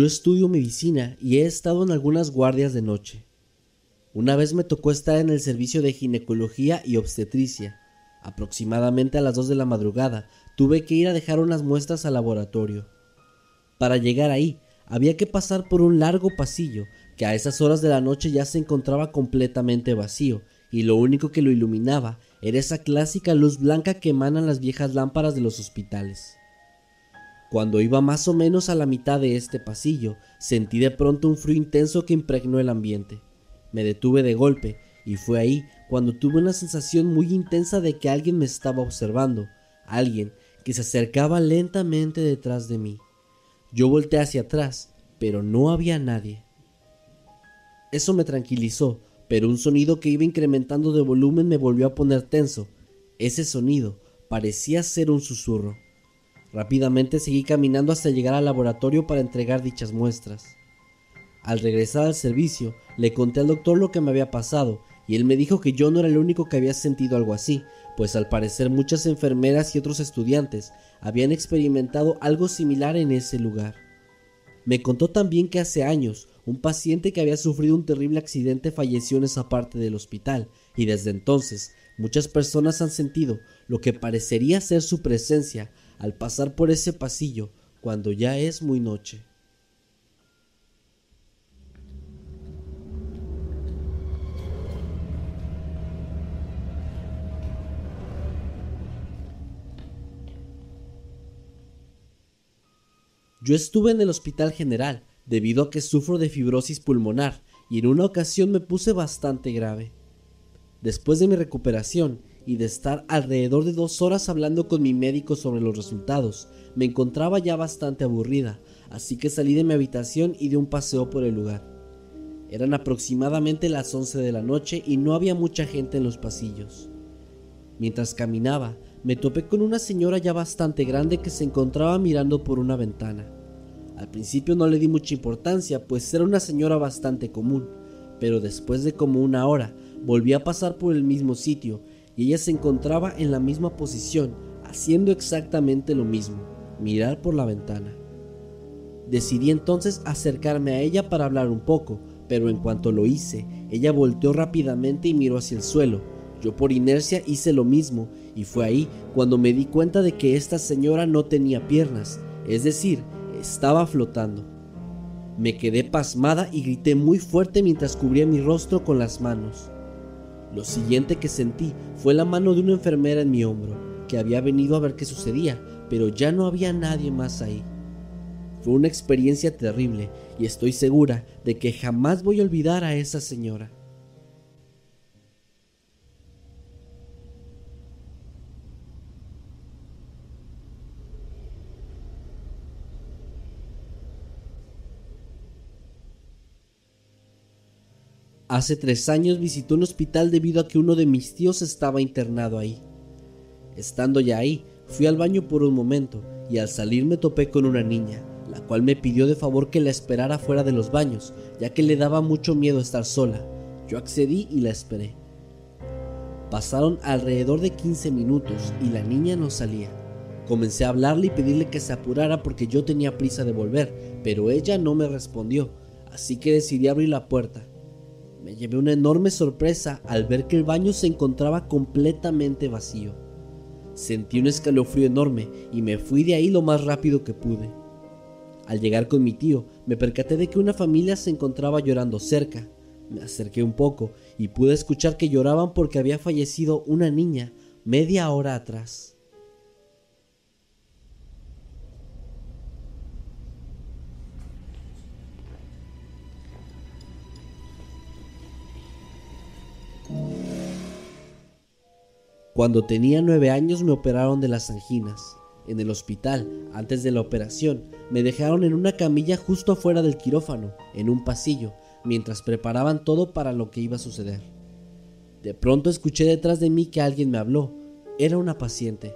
Yo estudio medicina y he estado en algunas guardias de noche. Una vez me tocó estar en el servicio de ginecología y obstetricia. Aproximadamente a las 2 de la madrugada tuve que ir a dejar unas muestras al laboratorio. Para llegar ahí había que pasar por un largo pasillo que a esas horas de la noche ya se encontraba completamente vacío y lo único que lo iluminaba era esa clásica luz blanca que emanan las viejas lámparas de los hospitales. Cuando iba más o menos a la mitad de este pasillo, sentí de pronto un frío intenso que impregnó el ambiente. Me detuve de golpe y fue ahí cuando tuve una sensación muy intensa de que alguien me estaba observando, alguien que se acercaba lentamente detrás de mí. Yo volteé hacia atrás, pero no había nadie. Eso me tranquilizó, pero un sonido que iba incrementando de volumen me volvió a poner tenso. Ese sonido parecía ser un susurro. Rápidamente seguí caminando hasta llegar al laboratorio para entregar dichas muestras. Al regresar al servicio, le conté al doctor lo que me había pasado y él me dijo que yo no era el único que había sentido algo así, pues al parecer muchas enfermeras y otros estudiantes habían experimentado algo similar en ese lugar. Me contó también que hace años un paciente que había sufrido un terrible accidente falleció en esa parte del hospital y desde entonces muchas personas han sentido lo que parecería ser su presencia al pasar por ese pasillo cuando ya es muy noche. Yo estuve en el hospital general debido a que sufro de fibrosis pulmonar y en una ocasión me puse bastante grave. Después de mi recuperación y de estar alrededor de dos horas hablando con mi médico sobre los resultados, me encontraba ya bastante aburrida, así que salí de mi habitación y di un paseo por el lugar. Eran aproximadamente las 11 de la noche y no había mucha gente en los pasillos. Mientras caminaba, me topé con una señora ya bastante grande que se encontraba mirando por una ventana. Al principio no le di mucha importancia, pues era una señora bastante común, pero después de como una hora volví a pasar por el mismo sitio y ella se encontraba en la misma posición, haciendo exactamente lo mismo, mirar por la ventana. Decidí entonces acercarme a ella para hablar un poco, pero en cuanto lo hice, ella volteó rápidamente y miró hacia el suelo. Yo por inercia hice lo mismo y fue ahí cuando me di cuenta de que esta señora no tenía piernas, es decir, estaba flotando. Me quedé pasmada y grité muy fuerte mientras cubría mi rostro con las manos. Lo siguiente que sentí fue la mano de una enfermera en mi hombro, que había venido a ver qué sucedía, pero ya no había nadie más ahí. Fue una experiencia terrible y estoy segura de que jamás voy a olvidar a esa señora. Hace tres años visité un hospital debido a que uno de mis tíos estaba internado ahí. Estando ya ahí, fui al baño por un momento y al salir me topé con una niña, la cual me pidió de favor que la esperara fuera de los baños, ya que le daba mucho miedo estar sola. Yo accedí y la esperé. Pasaron alrededor de 15 minutos y la niña no salía. Comencé a hablarle y pedirle que se apurara porque yo tenía prisa de volver, pero ella no me respondió, así que decidí abrir la puerta. Me llevé una enorme sorpresa al ver que el baño se encontraba completamente vacío. Sentí un escalofrío enorme y me fui de ahí lo más rápido que pude. Al llegar con mi tío, me percaté de que una familia se encontraba llorando cerca. Me acerqué un poco y pude escuchar que lloraban porque había fallecido una niña media hora atrás. Cuando tenía nueve años me operaron de las anginas. En el hospital, antes de la operación, me dejaron en una camilla justo afuera del quirófano, en un pasillo, mientras preparaban todo para lo que iba a suceder. De pronto escuché detrás de mí que alguien me habló. Era una paciente.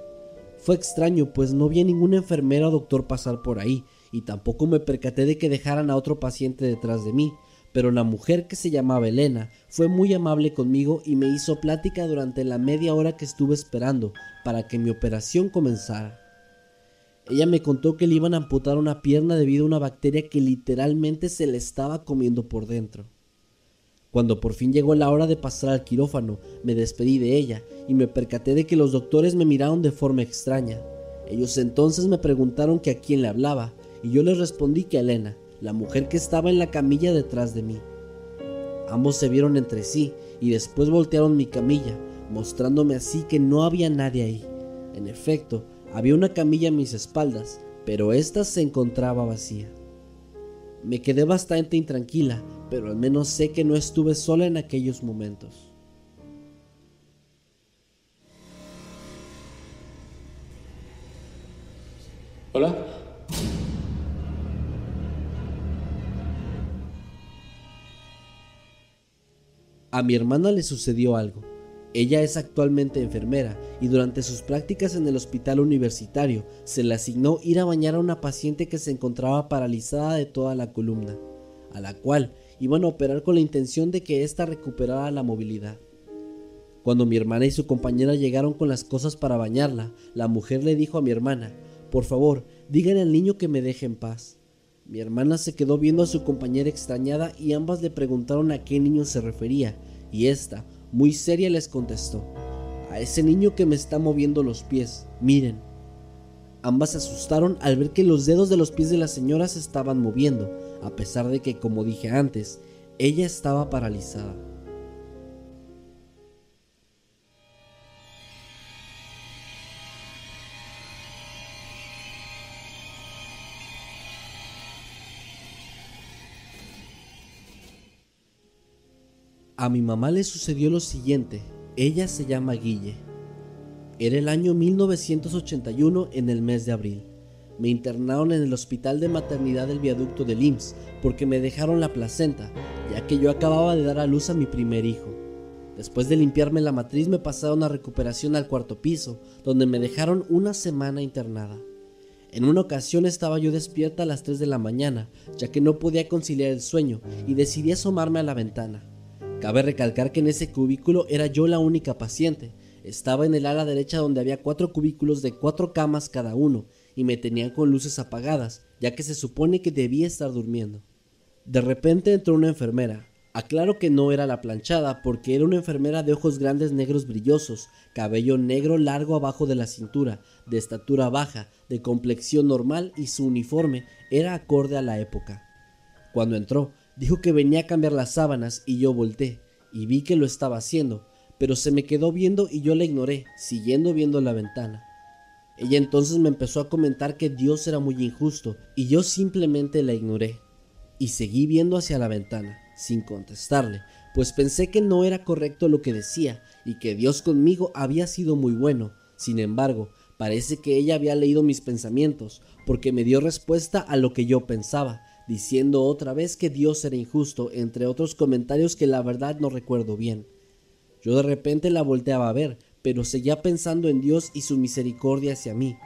Fue extraño, pues no vi a ninguna enfermera o doctor pasar por ahí, y tampoco me percaté de que dejaran a otro paciente detrás de mí, pero la mujer que se llamaba Elena fue muy amable conmigo y me hizo plática durante la media hora que estuve esperando para que mi operación comenzara. Ella me contó que le iban a amputar una pierna debido a una bacteria que literalmente se le estaba comiendo por dentro. Cuando por fin llegó la hora de pasar al quirófano, me despedí de ella y me percaté de que los doctores me miraron de forma extraña. Ellos entonces me preguntaron que a quién le hablaba y yo les respondí que a Elena, la mujer que estaba en la camilla detrás de mí. Ambos se vieron entre sí y después voltearon mi camilla, mostrándome así que no había nadie ahí. En efecto, había una camilla a mis espaldas, pero ésta se encontraba vacía. Me quedé bastante intranquila, pero al menos sé que no estuve sola en aquellos momentos. Hola. A mi hermana le sucedió algo. Ella es actualmente enfermera y durante sus prácticas en el hospital universitario se le asignó ir a bañar a una paciente que se encontraba paralizada de toda la columna, a la cual iban a operar con la intención de que ésta recuperara la movilidad. Cuando mi hermana y su compañera llegaron con las cosas para bañarla, la mujer le dijo a mi hermana, por favor, díganle al niño que me deje en paz. Mi hermana se quedó viendo a su compañera extrañada y ambas le preguntaron a qué niño se refería, y ésta, muy seria les contestó, a ese niño que me está moviendo los pies, miren. Ambas se asustaron al ver que los dedos de los pies de la señora se estaban moviendo, a pesar de que, como dije antes, ella estaba paralizada. A mi mamá le sucedió lo siguiente. Ella se llama Guille. Era el año 1981 en el mes de abril. Me internaron en el hospital de maternidad del viaducto del IMSS porque me dejaron la placenta, ya que yo acababa de dar a luz a mi primer hijo. Después de limpiarme la matriz me pasaron a recuperación al cuarto piso, donde me dejaron una semana internada. En una ocasión estaba yo despierta a las 3 de la mañana, ya que no podía conciliar el sueño, y decidí asomarme a la ventana. Cabe recalcar que en ese cubículo era yo la única paciente. Estaba en el ala derecha donde había cuatro cubículos de cuatro camas cada uno y me tenían con luces apagadas, ya que se supone que debía estar durmiendo. De repente entró una enfermera. Aclaro que no era la planchada porque era una enfermera de ojos grandes negros brillosos, cabello negro largo abajo de la cintura, de estatura baja, de complexión normal y su uniforme era acorde a la época. Cuando entró, Dijo que venía a cambiar las sábanas y yo volteé y vi que lo estaba haciendo, pero se me quedó viendo y yo la ignoré, siguiendo viendo la ventana. Ella entonces me empezó a comentar que Dios era muy injusto y yo simplemente la ignoré y seguí viendo hacia la ventana, sin contestarle, pues pensé que no era correcto lo que decía y que Dios conmigo había sido muy bueno. Sin embargo, parece que ella había leído mis pensamientos, porque me dio respuesta a lo que yo pensaba, diciendo otra vez que Dios era injusto, entre otros comentarios que la verdad no recuerdo bien. Yo de repente la volteaba a ver, pero seguía pensando en Dios y su misericordia hacia mí.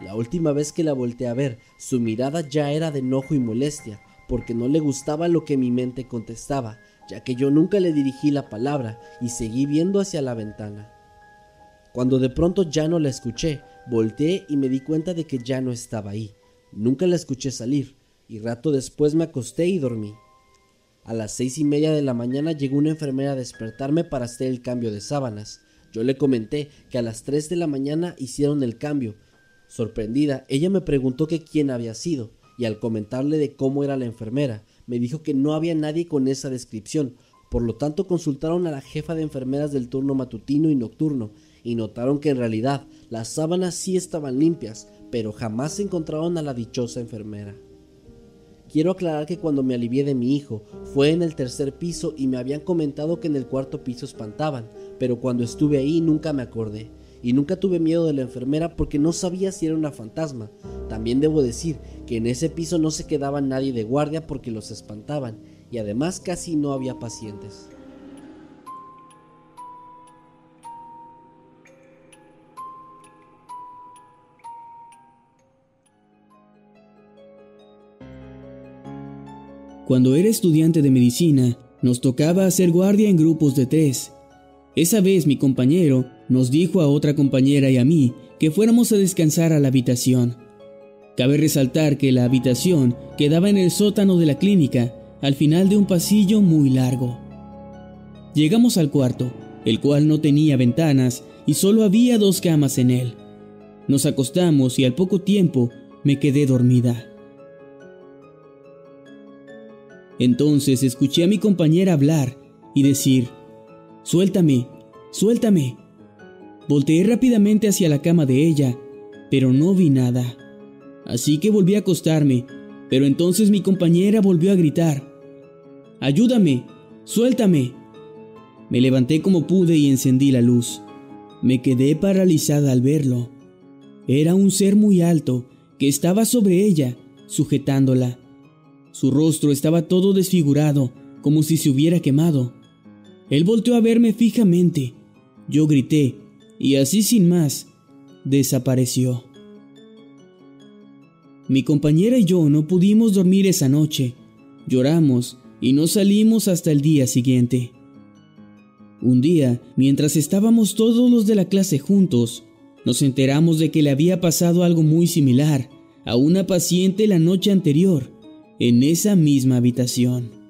La última vez que la volteé a ver, su mirada ya era de enojo y molestia, porque no le gustaba lo que mi mente contestaba, ya que yo nunca le dirigí la palabra y seguí viendo hacia la ventana. Cuando de pronto ya no la escuché, volteé y me di cuenta de que ya no estaba ahí. Nunca la escuché salir, y rato después me acosté y dormí. A las seis y media de la mañana llegó una enfermera a despertarme para hacer el cambio de sábanas. Yo le comenté que a las tres de la mañana hicieron el cambio. Sorprendida, ella me preguntó que quién había sido, y al comentarle de cómo era la enfermera, me dijo que no había nadie con esa descripción, por lo tanto consultaron a la jefa de enfermeras del turno matutino y nocturno, y notaron que en realidad las sábanas sí estaban limpias, pero jamás encontraron a la dichosa enfermera. Quiero aclarar que cuando me alivié de mi hijo fue en el tercer piso y me habían comentado que en el cuarto piso espantaban, pero cuando estuve ahí nunca me acordé. Y nunca tuve miedo de la enfermera porque no sabía si era una fantasma. También debo decir que en ese piso no se quedaba nadie de guardia porque los espantaban y además casi no había pacientes. Cuando era estudiante de medicina, nos tocaba hacer guardia en grupos de tres. Esa vez mi compañero nos dijo a otra compañera y a mí que fuéramos a descansar a la habitación. Cabe resaltar que la habitación quedaba en el sótano de la clínica, al final de un pasillo muy largo. Llegamos al cuarto, el cual no tenía ventanas y solo había dos camas en él. Nos acostamos y al poco tiempo me quedé dormida. Entonces escuché a mi compañera hablar y decir, Suéltame, suéltame. Volteé rápidamente hacia la cama de ella, pero no vi nada. Así que volví a acostarme, pero entonces mi compañera volvió a gritar, Ayúdame, suéltame. Me levanté como pude y encendí la luz. Me quedé paralizada al verlo. Era un ser muy alto que estaba sobre ella, sujetándola. Su rostro estaba todo desfigurado, como si se hubiera quemado. Él volteó a verme fijamente. Yo grité, y así sin más, desapareció. Mi compañera y yo no pudimos dormir esa noche. Lloramos y no salimos hasta el día siguiente. Un día, mientras estábamos todos los de la clase juntos, nos enteramos de que le había pasado algo muy similar a una paciente la noche anterior en esa misma habitación.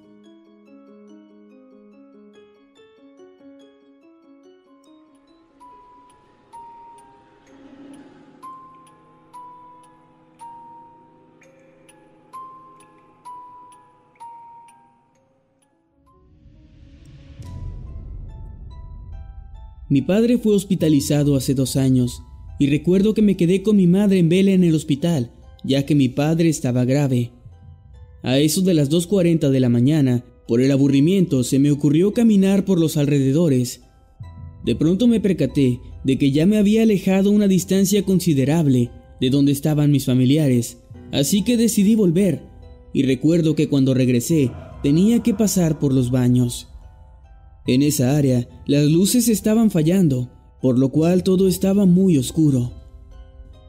Mi padre fue hospitalizado hace dos años y recuerdo que me quedé con mi madre en vela en el hospital, ya que mi padre estaba grave. A eso de las 2.40 de la mañana, por el aburrimiento, se me ocurrió caminar por los alrededores. De pronto me percaté de que ya me había alejado una distancia considerable de donde estaban mis familiares, así que decidí volver, y recuerdo que cuando regresé tenía que pasar por los baños. En esa área las luces estaban fallando, por lo cual todo estaba muy oscuro.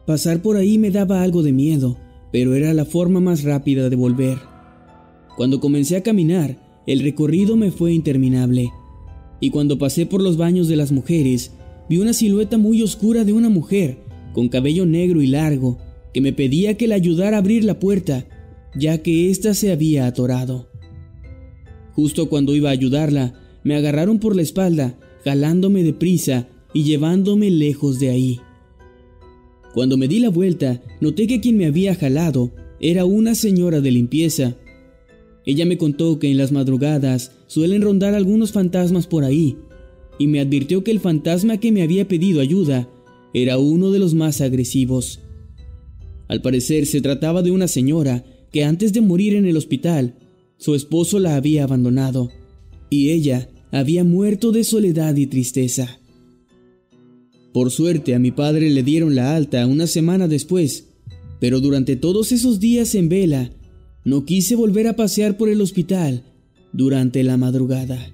Pasar por ahí me daba algo de miedo, pero era la forma más rápida de volver. Cuando comencé a caminar, el recorrido me fue interminable, y cuando pasé por los baños de las mujeres, vi una silueta muy oscura de una mujer, con cabello negro y largo, que me pedía que la ayudara a abrir la puerta, ya que ésta se había atorado. Justo cuando iba a ayudarla, me agarraron por la espalda, jalándome deprisa y llevándome lejos de ahí. Cuando me di la vuelta, noté que quien me había jalado era una señora de limpieza. Ella me contó que en las madrugadas suelen rondar algunos fantasmas por ahí, y me advirtió que el fantasma que me había pedido ayuda era uno de los más agresivos. Al parecer se trataba de una señora que antes de morir en el hospital, su esposo la había abandonado, y ella había muerto de soledad y tristeza. Por suerte a mi padre le dieron la alta una semana después, pero durante todos esos días en vela no quise volver a pasear por el hospital durante la madrugada.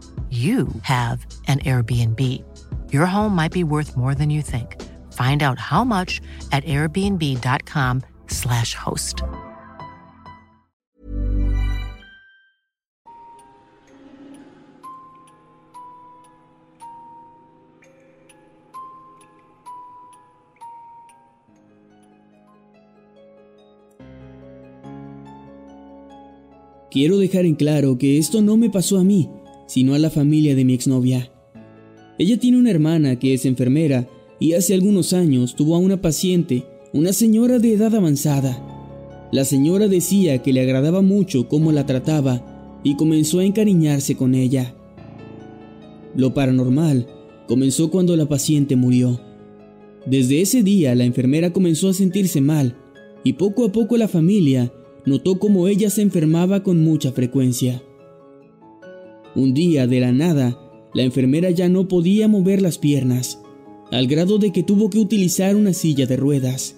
you have an Airbnb. Your home might be worth more than you think. Find out how much at airbnb.com/slash host. Quiero dejar en claro que esto no me pasó a mí, sino a la familia de mi exnovia. Ella tiene una hermana que es enfermera y hace algunos años tuvo a una paciente, una señora de edad avanzada. La señora decía que le agradaba mucho cómo la trataba y comenzó a encariñarse con ella. Lo paranormal comenzó cuando la paciente murió. Desde ese día la enfermera comenzó a sentirse mal y poco a poco la familia notó cómo ella se enfermaba con mucha frecuencia. Un día, de la nada, la enfermera ya no podía mover las piernas, al grado de que tuvo que utilizar una silla de ruedas.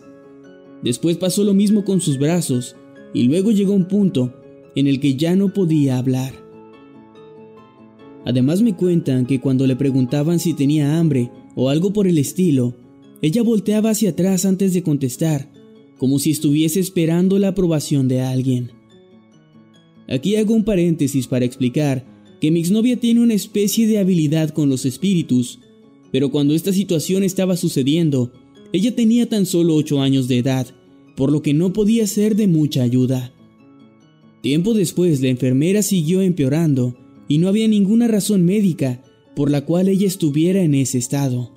Después pasó lo mismo con sus brazos, y luego llegó un punto en el que ya no podía hablar. Además me cuentan que cuando le preguntaban si tenía hambre o algo por el estilo, ella volteaba hacia atrás antes de contestar como si estuviese esperando la aprobación de alguien. Aquí hago un paréntesis para explicar que mi exnovia tiene una especie de habilidad con los espíritus, pero cuando esta situación estaba sucediendo, ella tenía tan solo 8 años de edad, por lo que no podía ser de mucha ayuda. Tiempo después la enfermera siguió empeorando y no había ninguna razón médica por la cual ella estuviera en ese estado.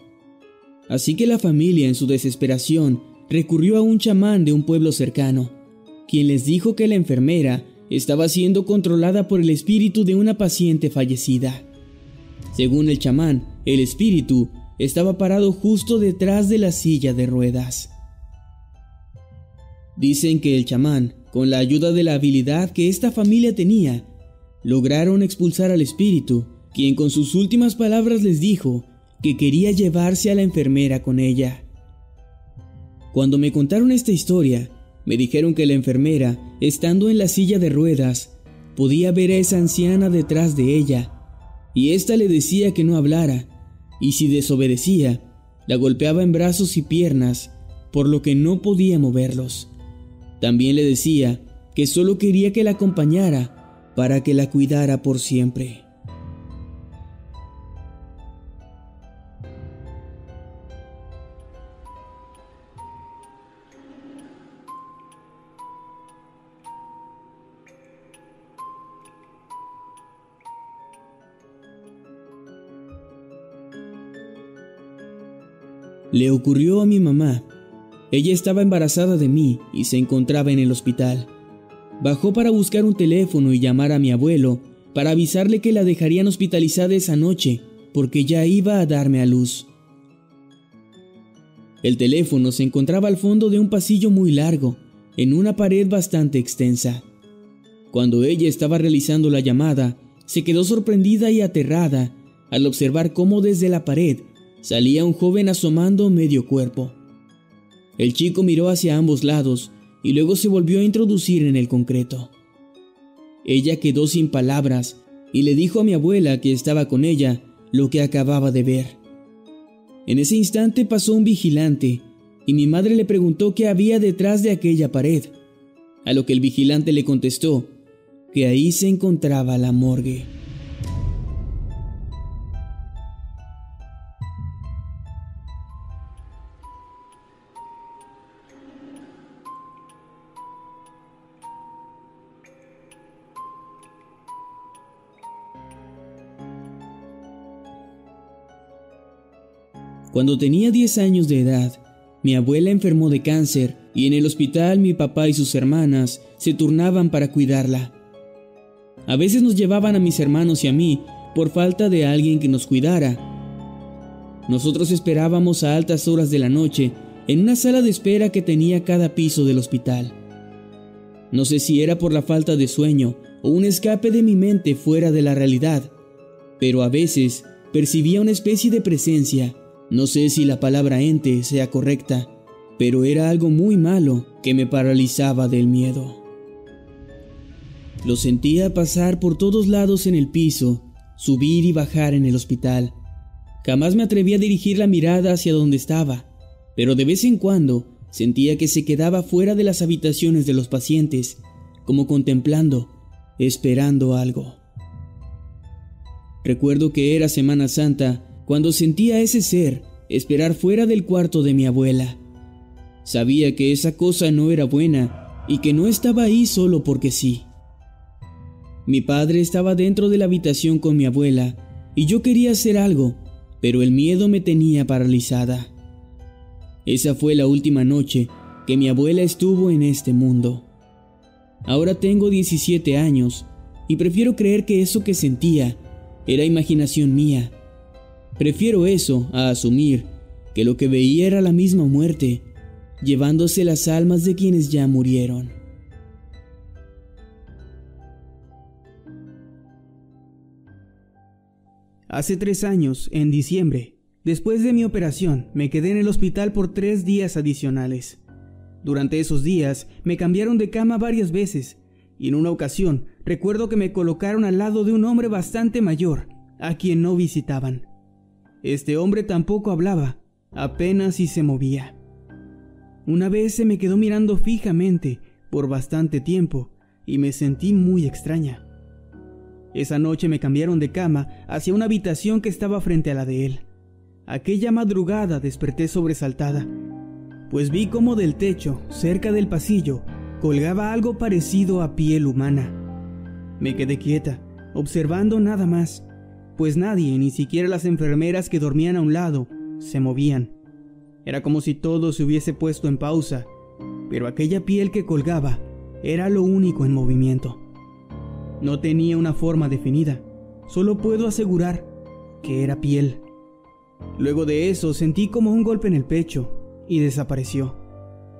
Así que la familia en su desesperación recurrió a un chamán de un pueblo cercano, quien les dijo que la enfermera estaba siendo controlada por el espíritu de una paciente fallecida. Según el chamán, el espíritu estaba parado justo detrás de la silla de ruedas. Dicen que el chamán, con la ayuda de la habilidad que esta familia tenía, lograron expulsar al espíritu, quien con sus últimas palabras les dijo que quería llevarse a la enfermera con ella. Cuando me contaron esta historia, me dijeron que la enfermera, estando en la silla de ruedas, podía ver a esa anciana detrás de ella, y ésta le decía que no hablara, y si desobedecía, la golpeaba en brazos y piernas, por lo que no podía moverlos. También le decía que solo quería que la acompañara para que la cuidara por siempre. Le ocurrió a mi mamá. Ella estaba embarazada de mí y se encontraba en el hospital. Bajó para buscar un teléfono y llamar a mi abuelo para avisarle que la dejarían hospitalizada esa noche porque ya iba a darme a luz. El teléfono se encontraba al fondo de un pasillo muy largo, en una pared bastante extensa. Cuando ella estaba realizando la llamada, se quedó sorprendida y aterrada al observar cómo desde la pared salía un joven asomando medio cuerpo. El chico miró hacia ambos lados y luego se volvió a introducir en el concreto. Ella quedó sin palabras y le dijo a mi abuela que estaba con ella lo que acababa de ver. En ese instante pasó un vigilante y mi madre le preguntó qué había detrás de aquella pared, a lo que el vigilante le contestó que ahí se encontraba la morgue. Cuando tenía 10 años de edad, mi abuela enfermó de cáncer y en el hospital mi papá y sus hermanas se turnaban para cuidarla. A veces nos llevaban a mis hermanos y a mí por falta de alguien que nos cuidara, Nosotros esperábamos a altas horas de la noche en una sala de espera que tenía cada piso del hospital. No sé si era por la falta de sueño o un escape de mi mente fuera de la realidad, pero a veces percibía una especie de presencia. No sé si la palabra ente sea correcta, pero era algo muy malo que me paralizaba del miedo. Lo sentía pasar por todos lados en el piso, subir y bajar en el hospital. Jamás me atreví a dirigir la mirada hacia donde estaba, pero de vez en cuando sentía que se quedaba fuera de las habitaciones de los pacientes, como contemplando, esperando algo. Recuerdo que era Semana Santa cuando sentía a ese ser esperar fuera del cuarto de mi abuela. Sabía que esa cosa no era buena y que no estaba ahí solo porque sí. Mi padre estaba dentro de la habitación con mi abuela y yo quería hacer algo, pero el miedo me tenía paralizada. Esa fue la última noche que mi abuela estuvo en este mundo. Ahora tengo 17 años y prefiero creer que eso que sentía era imaginación mía. Prefiero eso a asumir que lo que veía era la misma muerte, llevándose las almas de quienes ya murieron. Hace tres años, en diciembre, después de mi operación, me quedé en el hospital por tres días adicionales. Durante esos días me cambiaron de cama varias veces y en una ocasión recuerdo que me colocaron al lado de un hombre bastante mayor, a quien no visitaban. Este hombre tampoco hablaba, apenas si se movía. Una vez se me quedó mirando fijamente por bastante tiempo y me sentí muy extraña. Esa noche me cambiaron de cama hacia una habitación que estaba frente a la de él. Aquella madrugada desperté sobresaltada, pues vi como del techo, cerca del pasillo, colgaba algo parecido a piel humana. Me quedé quieta, observando nada más, pues nadie, ni siquiera las enfermeras que dormían a un lado, se movían. Era como si todo se hubiese puesto en pausa, pero aquella piel que colgaba era lo único en movimiento. No tenía una forma definida, solo puedo asegurar que era piel. Luego de eso sentí como un golpe en el pecho y desapareció,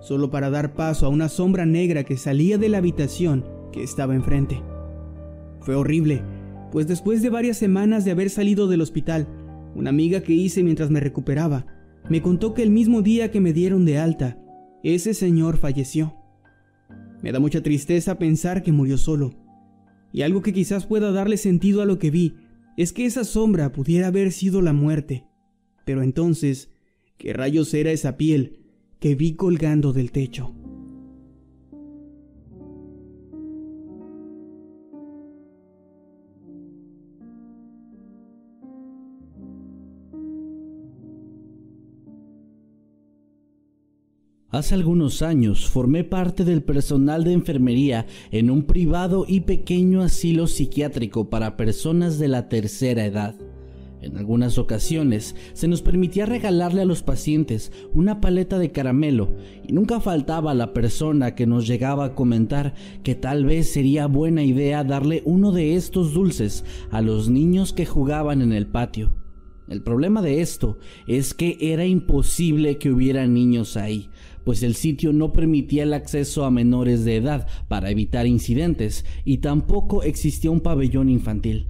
solo para dar paso a una sombra negra que salía de la habitación que estaba enfrente. Fue horrible, pues después de varias semanas de haber salido del hospital, una amiga que hice mientras me recuperaba me contó que el mismo día que me dieron de alta, ese señor falleció. Me da mucha tristeza pensar que murió solo y algo que quizás pueda darle sentido a lo que vi es que esa sombra pudiera haber sido la muerte. Pero entonces, ¿qué rayos era esa piel que vi colgando del techo? Hace algunos años formé parte del personal de enfermería en un privado y pequeño asilo psiquiátrico para personas de la tercera edad. En algunas ocasiones se nos permitía regalarle a los pacientes una paleta de caramelo y nunca faltaba la persona que nos llegaba a comentar que tal vez sería buena idea darle uno de estos dulces a los niños que jugaban en el patio. El problema de esto es que era imposible que hubiera niños ahí, pues el sitio no permitía el acceso a menores de edad para evitar incidentes y tampoco existía un pabellón infantil.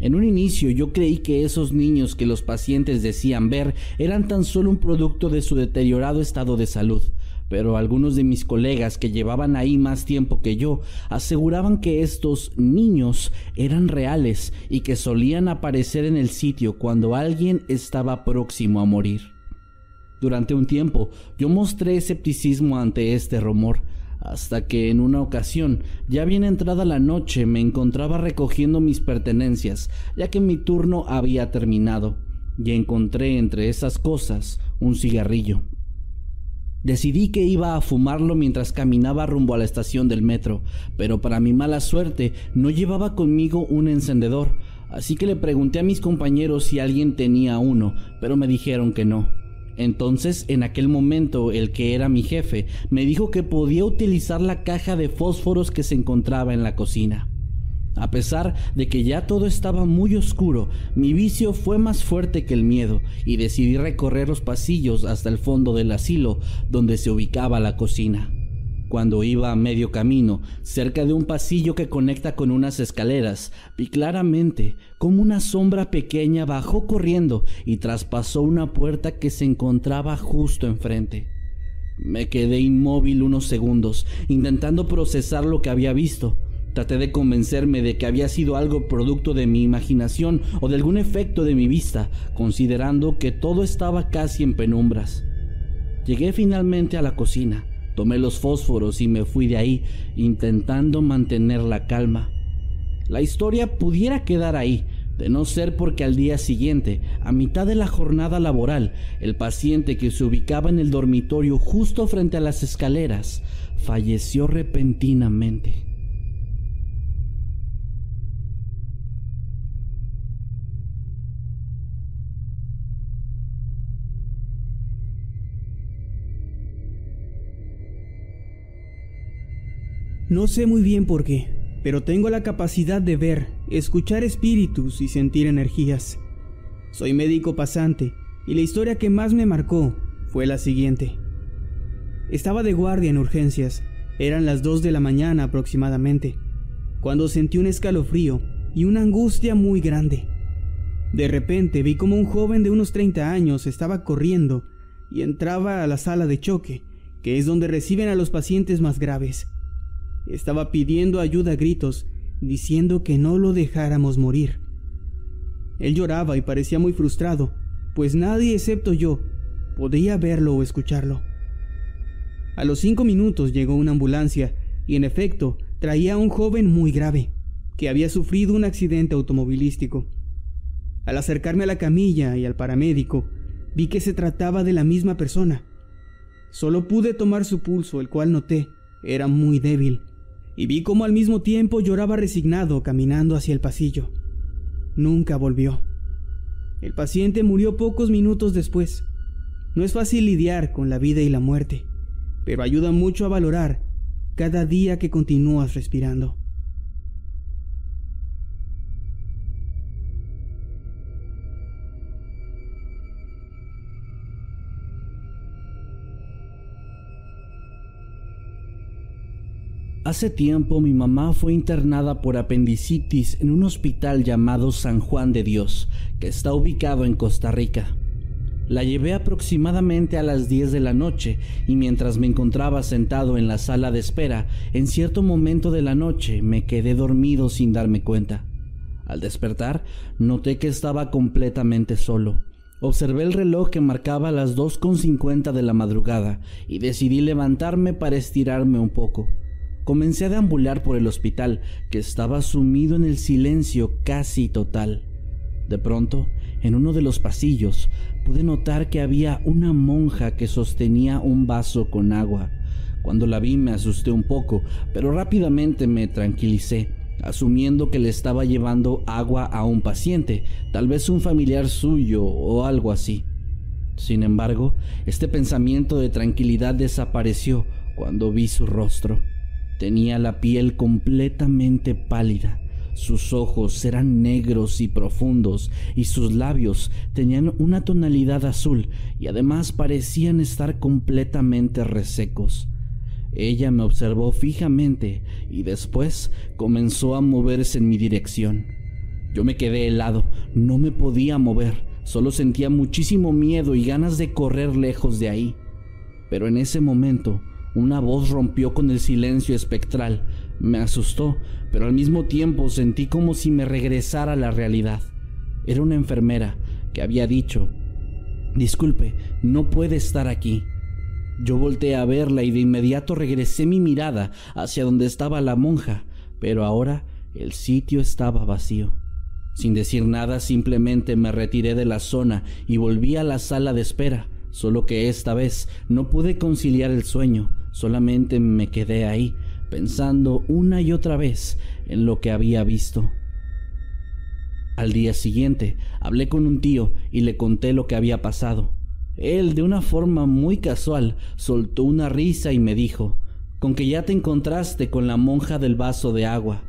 En un inicio yo creí que esos niños que los pacientes decían ver eran tan solo un producto de su deteriorado estado de salud, pero algunos de mis colegas que llevaban ahí más tiempo que yo aseguraban que estos niños eran reales y que solían aparecer en el sitio cuando alguien estaba próximo a morir. Durante un tiempo yo mostré escepticismo ante este rumor, hasta que en una ocasión, ya bien entrada la noche, me encontraba recogiendo mis pertenencias, ya que mi turno había terminado, y encontré entre esas cosas un cigarrillo. Decidí que iba a fumarlo mientras caminaba rumbo a la estación del metro, pero para mi mala suerte no llevaba conmigo un encendedor, así que le pregunté a mis compañeros si alguien tenía uno, pero me dijeron que no. Entonces, en aquel momento, el que era mi jefe me dijo que podía utilizar la caja de fósforos que se encontraba en la cocina. A pesar de que ya todo estaba muy oscuro, mi vicio fue más fuerte que el miedo y decidí recorrer los pasillos hasta el fondo del asilo donde se ubicaba la cocina. Cuando iba a medio camino, cerca de un pasillo que conecta con unas escaleras, vi claramente cómo una sombra pequeña bajó corriendo y traspasó una puerta que se encontraba justo enfrente. Me quedé inmóvil unos segundos, intentando procesar lo que había visto. Traté de convencerme de que había sido algo producto de mi imaginación o de algún efecto de mi vista, considerando que todo estaba casi en penumbras. Llegué finalmente a la cocina, tomé los fósforos y me fui de ahí, intentando mantener la calma. La historia pudiera quedar ahí, de no ser porque al día siguiente, a mitad de la jornada laboral, el paciente que se ubicaba en el dormitorio justo frente a las escaleras falleció repentinamente. No sé muy bien por qué, pero tengo la capacidad de ver, escuchar espíritus y sentir energías. Soy médico pasante y la historia que más me marcó fue la siguiente. Estaba de guardia en urgencias, eran las 2 de la mañana aproximadamente, cuando sentí un escalofrío y una angustia muy grande. De repente vi como un joven de unos 30 años estaba corriendo y entraba a la sala de choque, que es donde reciben a los pacientes más graves. Estaba pidiendo ayuda a gritos, diciendo que no lo dejáramos morir. Él lloraba y parecía muy frustrado, pues nadie excepto yo podía verlo o escucharlo. A los cinco minutos llegó una ambulancia y en efecto traía a un joven muy grave, que había sufrido un accidente automovilístico. Al acercarme a la camilla y al paramédico, vi que se trataba de la misma persona. Solo pude tomar su pulso, el cual noté era muy débil y vi cómo al mismo tiempo lloraba resignado caminando hacia el pasillo. Nunca volvió. El paciente murió pocos minutos después. No es fácil lidiar con la vida y la muerte, pero ayuda mucho a valorar cada día que continúas respirando. Hace tiempo mi mamá fue internada por apendicitis en un hospital llamado San Juan de Dios, que está ubicado en Costa Rica. La llevé aproximadamente a las 10 de la noche y mientras me encontraba sentado en la sala de espera, en cierto momento de la noche me quedé dormido sin darme cuenta. Al despertar, noté que estaba completamente solo. Observé el reloj que marcaba las 2.50 de la madrugada y decidí levantarme para estirarme un poco. Comencé a deambular por el hospital, que estaba sumido en el silencio casi total. De pronto, en uno de los pasillos, pude notar que había una monja que sostenía un vaso con agua. Cuando la vi me asusté un poco, pero rápidamente me tranquilicé, asumiendo que le estaba llevando agua a un paciente, tal vez un familiar suyo o algo así. Sin embargo, este pensamiento de tranquilidad desapareció cuando vi su rostro. Tenía la piel completamente pálida, sus ojos eran negros y profundos y sus labios tenían una tonalidad azul y además parecían estar completamente resecos. Ella me observó fijamente y después comenzó a moverse en mi dirección. Yo me quedé helado, no me podía mover, solo sentía muchísimo miedo y ganas de correr lejos de ahí. Pero en ese momento una voz rompió con el silencio espectral. Me asustó, pero al mismo tiempo sentí como si me regresara a la realidad. Era una enfermera que había dicho, Disculpe, no puede estar aquí. Yo volteé a verla y de inmediato regresé mi mirada hacia donde estaba la monja, pero ahora el sitio estaba vacío. Sin decir nada, simplemente me retiré de la zona y volví a la sala de espera, solo que esta vez no pude conciliar el sueño, Solamente me quedé ahí, pensando una y otra vez en lo que había visto. Al día siguiente hablé con un tío y le conté lo que había pasado. Él, de una forma muy casual, soltó una risa y me dijo, con que ya te encontraste con la monja del vaso de agua.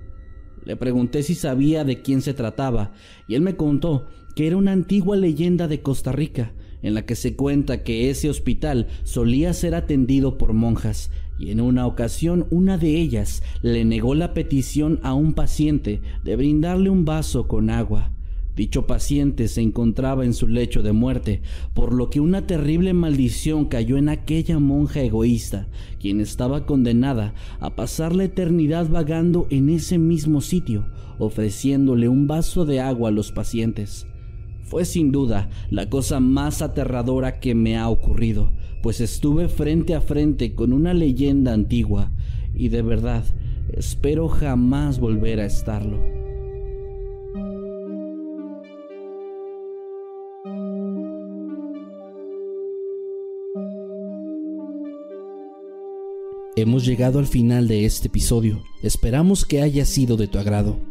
Le pregunté si sabía de quién se trataba y él me contó que era una antigua leyenda de Costa Rica en la que se cuenta que ese hospital solía ser atendido por monjas y en una ocasión una de ellas le negó la petición a un paciente de brindarle un vaso con agua. Dicho paciente se encontraba en su lecho de muerte, por lo que una terrible maldición cayó en aquella monja egoísta, quien estaba condenada a pasar la eternidad vagando en ese mismo sitio, ofreciéndole un vaso de agua a los pacientes. Fue sin duda la cosa más aterradora que me ha ocurrido, pues estuve frente a frente con una leyenda antigua y de verdad espero jamás volver a estarlo. Hemos llegado al final de este episodio. Esperamos que haya sido de tu agrado.